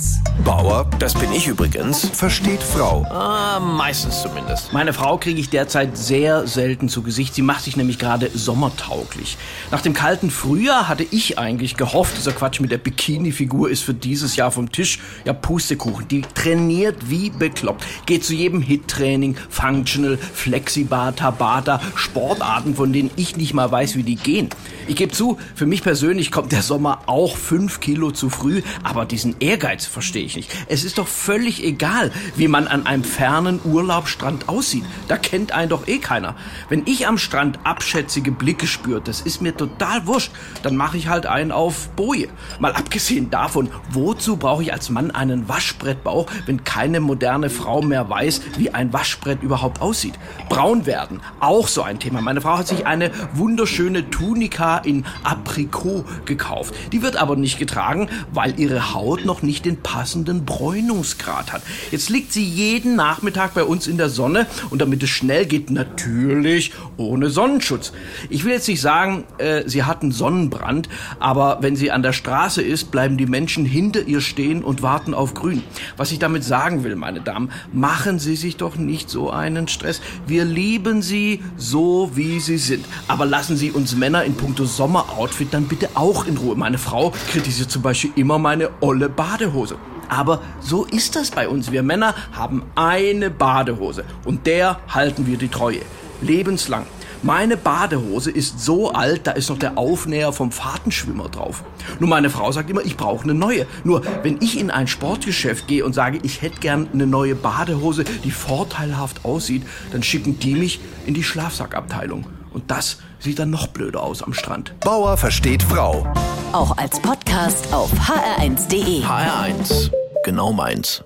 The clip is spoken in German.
HR1. Bauer, das bin ich übrigens, versteht Frau. Ah, meistens zumindest. Meine Frau kriege ich derzeit sehr selten zu Gesicht. Sie macht sich nämlich gerade sommertauglich. Nach dem kalten Frühjahr hatte ich eigentlich gehofft, dieser Quatsch mit der Bikini-Figur ist für dieses Jahr vom Tisch. Ja, Pustekuchen. Die trainiert wie bekloppt. Geht zu jedem Hit-Training, Functional, Flexibar, Tabata, Sportarten, von denen ich nicht mal weiß, wie die gehen. Ich gebe zu, für mich persönlich kommt der Sommer auch fünf Kilo zu früh, aber diesen Ehrgeiz verstehe ich nicht. Es ist doch völlig egal, wie man an einem fernen Urlaubsstrand aussieht. Da kennt einen doch eh keiner. Wenn ich am Strand abschätzige Blicke spüre, das ist mir total wurscht, dann mache ich halt einen auf Boje. Mal abgesehen davon, wozu brauche ich als Mann einen Waschbrettbauch, wenn keine moderne Frau mehr weiß, wie ein Waschbrett überhaupt aussieht? Braun werden, auch so ein Thema. Meine Frau hat sich eine wunderschöne Tunika in Aprikot gekauft. Die wird aber nicht getragen, weil ihre Haut noch nicht den passenden Bräunungsgrad hat. Jetzt liegt sie jeden Nachmittag bei uns in der Sonne und damit es schnell geht, natürlich ohne Sonnenschutz. Ich will jetzt nicht sagen, äh, sie hat einen Sonnenbrand, aber wenn sie an der Straße ist, bleiben die Menschen hinter ihr stehen und warten auf grün. Was ich damit sagen will, meine Damen, machen Sie sich doch nicht so einen Stress. Wir lieben Sie so, wie Sie sind. Aber lassen Sie uns Männer in puncto Sommeroutfit dann bitte auch in Ruhe. Meine Frau kritisiert zum Beispiel immer meine olle Badehose. Aber so ist das bei uns. Wir Männer haben eine Badehose und der halten wir die Treue. Lebenslang. Meine Badehose ist so alt, da ist noch der Aufnäher vom Fahrtenschwimmer drauf. Nur meine Frau sagt immer, ich brauche eine neue. Nur wenn ich in ein Sportgeschäft gehe und sage, ich hätte gern eine neue Badehose, die vorteilhaft aussieht, dann schicken die mich in die Schlafsackabteilung. Und das sieht dann noch blöder aus am Strand. Bauer versteht Frau. Auch als Podcast auf hr1.de. HR1, genau meins.